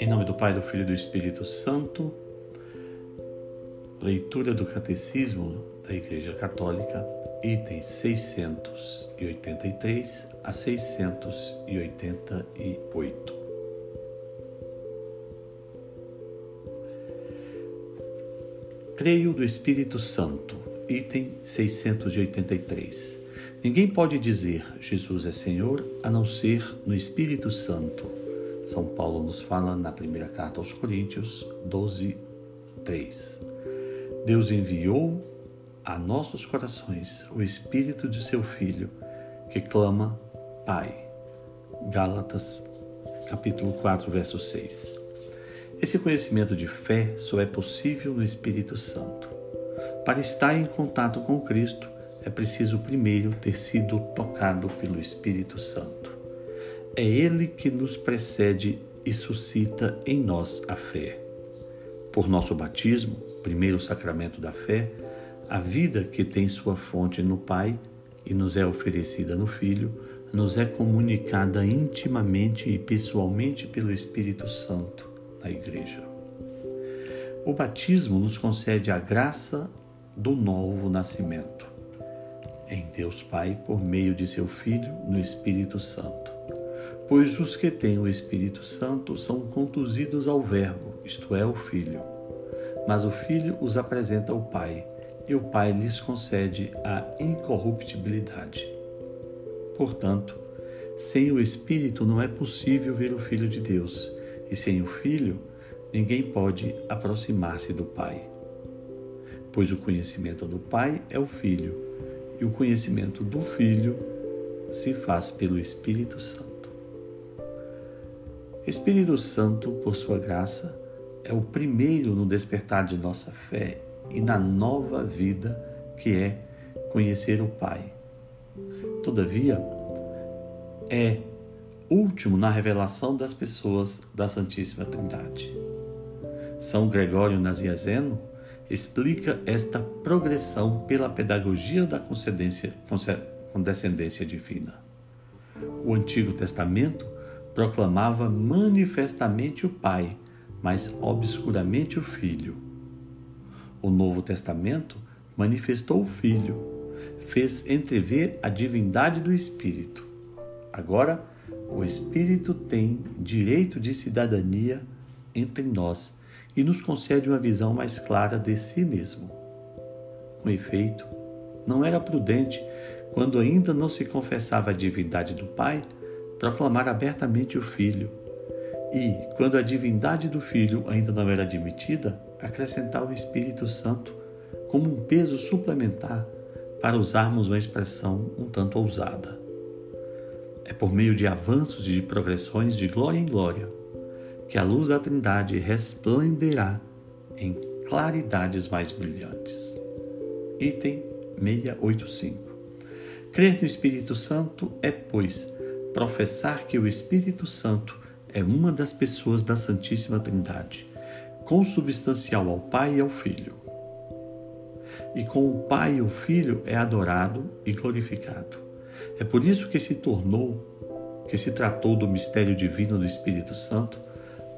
Em nome do Pai, do Filho e do Espírito Santo, leitura do Catecismo da Igreja Católica, itens 683 a 688. Creio do Espírito Santo, item 683. Ninguém pode dizer Jesus é Senhor a não ser no Espírito Santo são Paulo nos fala na primeira carta aos Coríntios 12, 3. Deus enviou a nossos corações o Espírito de seu Filho, que clama Pai. Gálatas, capítulo 4, verso 6. Esse conhecimento de fé só é possível no Espírito Santo. Para estar em contato com Cristo, é preciso primeiro ter sido tocado pelo Espírito Santo. É Ele que nos precede e suscita em nós a fé. Por nosso batismo, primeiro sacramento da fé, a vida que tem sua fonte no Pai e nos é oferecida no Filho, nos é comunicada intimamente e pessoalmente pelo Espírito Santo na Igreja. O batismo nos concede a graça do novo nascimento em Deus Pai por meio de seu Filho no Espírito Santo pois os que têm o Espírito Santo são conduzidos ao Verbo, isto é, o Filho. Mas o Filho os apresenta ao Pai, e o Pai lhes concede a incorruptibilidade. Portanto, sem o Espírito não é possível ver o Filho de Deus, e sem o Filho ninguém pode aproximar-se do Pai. Pois o conhecimento do Pai é o Filho, e o conhecimento do Filho se faz pelo Espírito Santo. Espírito Santo, por sua graça, é o primeiro no despertar de nossa fé e na nova vida que é conhecer o Pai. Todavia, é último na revelação das pessoas da Santíssima Trindade. São Gregório Naziazeno explica esta progressão pela pedagogia da condescendência divina. O Antigo Testamento proclamava manifestamente o Pai, mas obscuramente o Filho. O Novo Testamento manifestou o Filho, fez entrever a divindade do Espírito. Agora, o Espírito tem direito de cidadania entre nós e nos concede uma visão mais clara de si mesmo. Com efeito, não era prudente, quando ainda não se confessava a divindade do Pai, proclamar abertamente o Filho e, quando a divindade do Filho ainda não era admitida, acrescentar o Espírito Santo como um peso suplementar para usarmos uma expressão um tanto ousada. É por meio de avanços e de progressões de glória em glória que a luz da Trindade resplenderá em claridades mais brilhantes. Item 685. Crer no Espírito Santo é, pois, professar que o Espírito Santo é uma das pessoas da Santíssima Trindade, consubstancial ao Pai e ao Filho. E com o Pai e o Filho é adorado e glorificado. É por isso que se tornou, que se tratou do mistério divino do Espírito Santo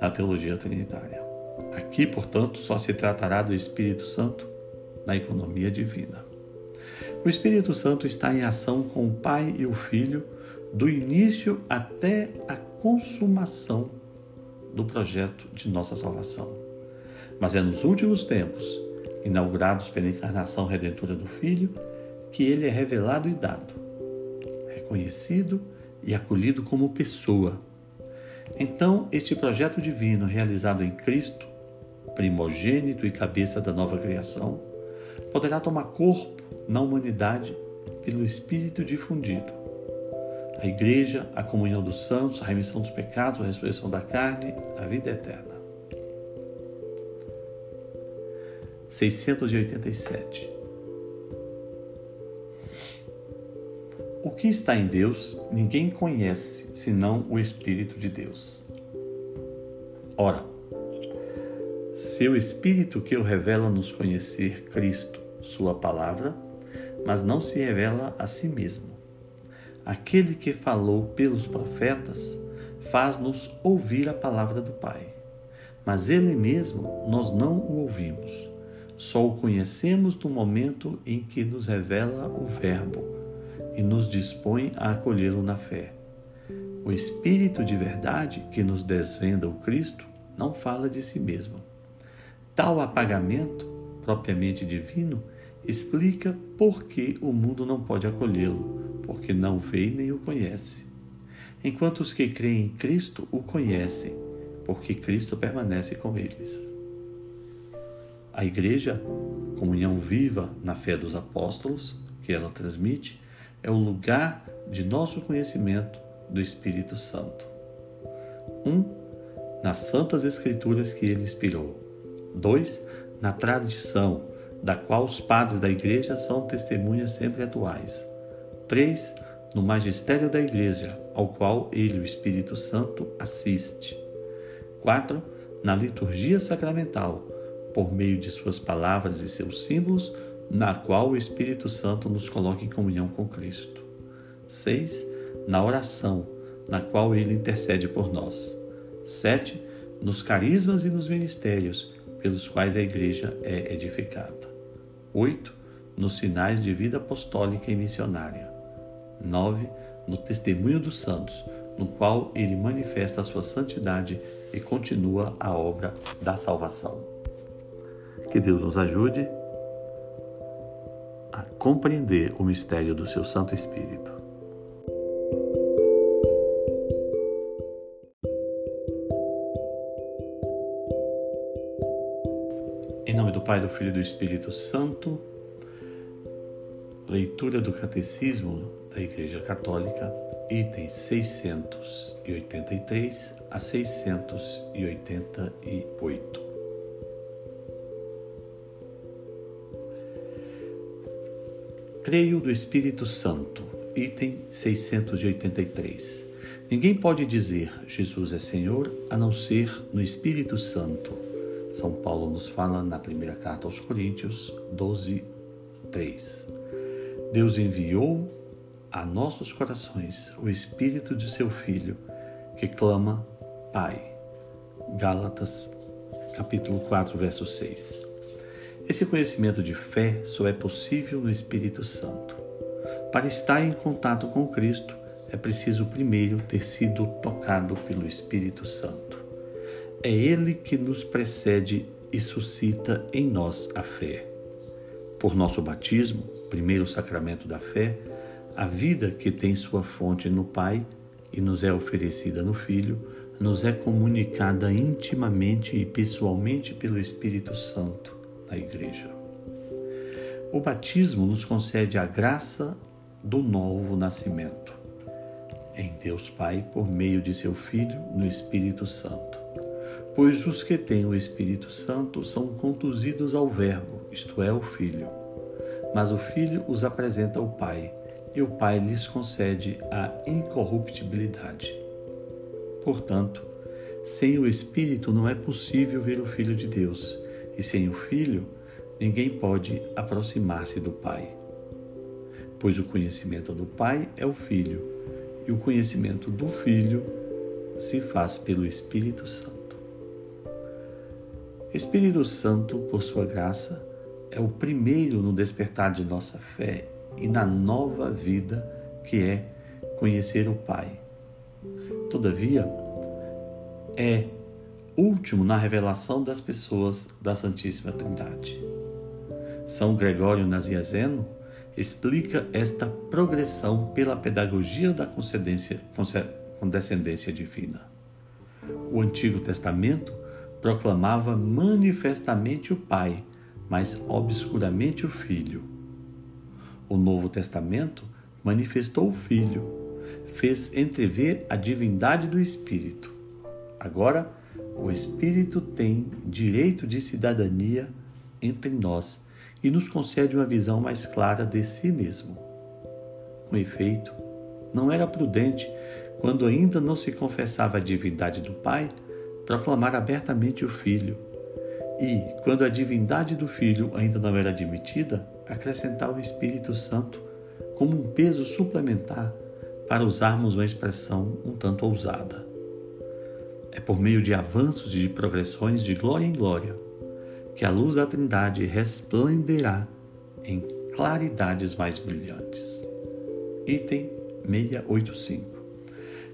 na teologia trinitária. Aqui, portanto, só se tratará do Espírito Santo na economia divina. O Espírito Santo está em ação com o Pai e o Filho do início até a consumação do projeto de nossa salvação. Mas é nos últimos tempos, inaugurados pela encarnação redentora do Filho, que ele é revelado e dado, reconhecido e acolhido como pessoa. Então, este projeto divino realizado em Cristo, primogênito e cabeça da nova criação, poderá tomar corpo na humanidade pelo Espírito difundido a igreja, a comunhão dos santos, a remissão dos pecados, a ressurreição da carne, a vida eterna. 687. O que está em Deus, ninguém conhece senão o Espírito de Deus. Ora, seu Espírito que o revela nos conhecer Cristo, Sua palavra, mas não se revela a si mesmo aquele que falou pelos profetas, faz-nos ouvir a palavra do Pai. mas ele mesmo nós não o ouvimos. Só o conhecemos no momento em que nos revela o Verbo e nos dispõe a acolhê-lo na fé. O Espírito de verdade que nos desvenda o Cristo não fala de si mesmo. Tal apagamento, propriamente divino, explica por que o mundo não pode acolhê-lo, porque não vê nem o conhece. Enquanto os que creem em Cristo o conhecem, porque Cristo permanece com eles. A Igreja, comunhão viva na fé dos apóstolos, que ela transmite, é o lugar de nosso conhecimento do Espírito Santo. Um, nas Santas Escrituras que ele inspirou. Dois, na tradição, da qual os padres da Igreja são testemunhas sempre atuais. Três, no magistério da Igreja, ao qual ele, o Espírito Santo, assiste. 4. Na liturgia sacramental, por meio de suas palavras e seus símbolos, na qual o Espírito Santo nos coloca em comunhão com Cristo. 6. Na oração, na qual ele intercede por nós. 7. Nos carismas e nos ministérios, pelos quais a Igreja é edificada. 8. Nos sinais de vida apostólica e missionária. 9. No testemunho dos santos, no qual ele manifesta a sua santidade e continua a obra da salvação. Que Deus nos ajude a compreender o mistério do seu Santo Espírito. Em nome do Pai, do Filho e do Espírito Santo, leitura do Catecismo da Igreja Católica, itens 683 a 688. Creio do Espírito Santo, item 683. Ninguém pode dizer Jesus é Senhor a não ser no Espírito Santo. São Paulo nos fala na primeira carta aos Coríntios 12, 3. Deus enviou a nossos corações o Espírito de seu Filho, que clama Pai. Gálatas, capítulo 4, verso 6. Esse conhecimento de fé só é possível no Espírito Santo. Para estar em contato com Cristo, é preciso primeiro ter sido tocado pelo Espírito Santo. É Ele que nos precede e suscita em nós a fé. Por nosso batismo, primeiro sacramento da fé, a vida que tem sua fonte no Pai e nos é oferecida no Filho, nos é comunicada intimamente e pessoalmente pelo Espírito Santo na Igreja. O batismo nos concede a graça do novo nascimento em Deus Pai por meio de seu Filho no Espírito Santo. Pois os que têm o Espírito Santo são conduzidos ao Verbo, isto é, o Filho. Mas o Filho os apresenta ao Pai e o Pai lhes concede a incorruptibilidade. Portanto, sem o Espírito não é possível ver o Filho de Deus, e sem o Filho ninguém pode aproximar-se do Pai. Pois o conhecimento do Pai é o Filho, e o conhecimento do Filho se faz pelo Espírito Santo. Espírito Santo, por sua graça, é o primeiro no despertar de nossa fé e na nova vida que é conhecer o Pai. Todavia, é último na revelação das pessoas da Santíssima Trindade. São Gregório Naziazeno explica esta progressão pela pedagogia da condescendência divina. O Antigo Testamento proclamava manifestamente o Pai, mas obscuramente o Filho. O Novo Testamento manifestou o Filho, fez entrever a divindade do Espírito. Agora, o Espírito tem direito de cidadania entre nós e nos concede uma visão mais clara de si mesmo. Com efeito, não era prudente, quando ainda não se confessava a divindade do Pai, proclamar abertamente o Filho, e, quando a divindade do Filho ainda não era admitida, acrescentar o Espírito Santo como um peso suplementar para usarmos uma expressão um tanto ousada. É por meio de avanços e de progressões de glória em glória que a luz da Trindade resplenderá em claridades mais brilhantes. Item 685.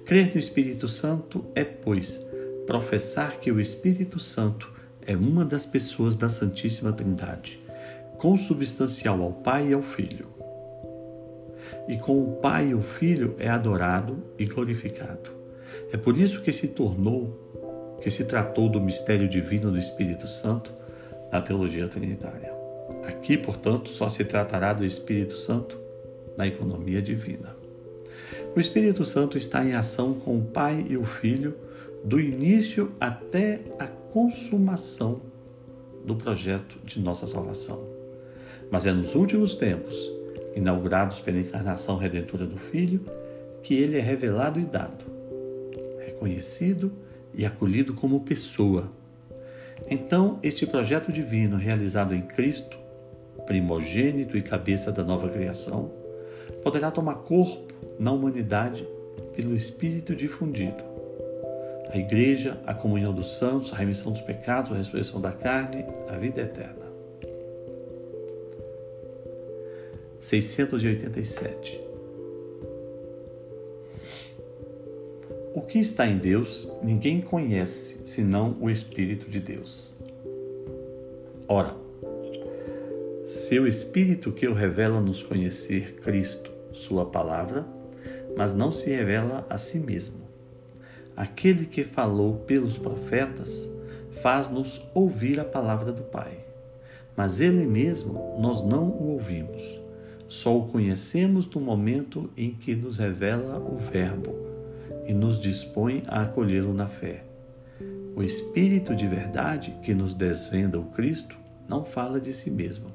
Crer no Espírito Santo é, pois, professar que o Espírito Santo é uma das pessoas da Santíssima Trindade, consubstancial ao Pai e ao Filho. E com o Pai e o Filho é adorado e glorificado. É por isso que se tornou, que se tratou do mistério divino do Espírito Santo na teologia trinitária. Aqui, portanto, só se tratará do Espírito Santo na economia divina. O Espírito Santo está em ação com o Pai e o Filho do início até a consumação do projeto de nossa salvação. Mas é nos últimos tempos, inaugurados pela encarnação redentora do Filho, que ele é revelado e dado, reconhecido e acolhido como pessoa. Então, este projeto divino realizado em Cristo, primogênito e cabeça da nova criação, poderá tomar corpo na humanidade pelo Espírito difundido a igreja, a comunhão dos santos, a remissão dos pecados, a ressurreição da carne, a vida eterna. 687. O que está em Deus, ninguém conhece senão o Espírito de Deus. Ora, seu Espírito que o revela nos conhecer Cristo, Sua palavra, mas não se revela a si mesmo aquele que falou pelos profetas, faz-nos ouvir a palavra do Pai. Mas ele mesmo nós não o ouvimos. Só o conhecemos no momento em que nos revela o Verbo e nos dispõe a acolhê-lo na fé. O Espírito de verdade que nos desvenda o Cristo não fala de si mesmo.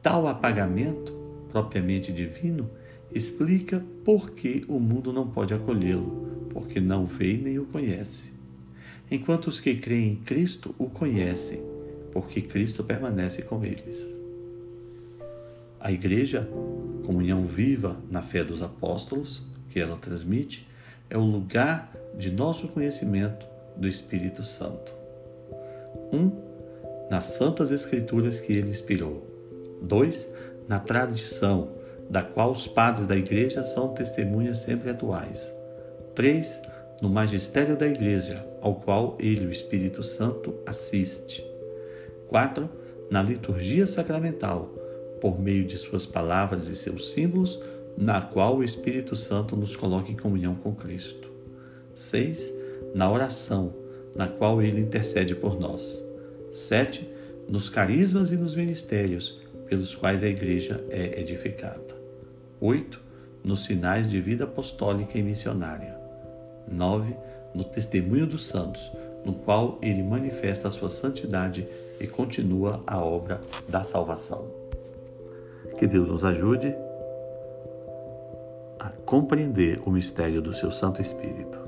Tal apagamento, propriamente divino, explica por que o mundo não pode acolhê-lo porque não vê nem o conhece. Enquanto os que creem em Cristo o conhecem, porque Cristo permanece com eles. A Igreja, comunhão viva na fé dos apóstolos, que ela transmite, é o lugar de nosso conhecimento do Espírito Santo. 1. Um, nas Santas Escrituras que ele inspirou. 2. Na tradição, da qual os padres da Igreja são testemunhas sempre atuais. 3. No magistério da Igreja, ao qual ele, o Espírito Santo, assiste. 4. Na liturgia sacramental, por meio de suas palavras e seus símbolos, na qual o Espírito Santo nos coloca em comunhão com Cristo. 6. Na oração, na qual ele intercede por nós. 7. Nos carismas e nos ministérios pelos quais a Igreja é edificada. 8. Nos sinais de vida apostólica e missionária. 9. No testemunho dos santos, no qual ele manifesta a sua santidade e continua a obra da salvação. Que Deus nos ajude a compreender o mistério do seu Santo Espírito.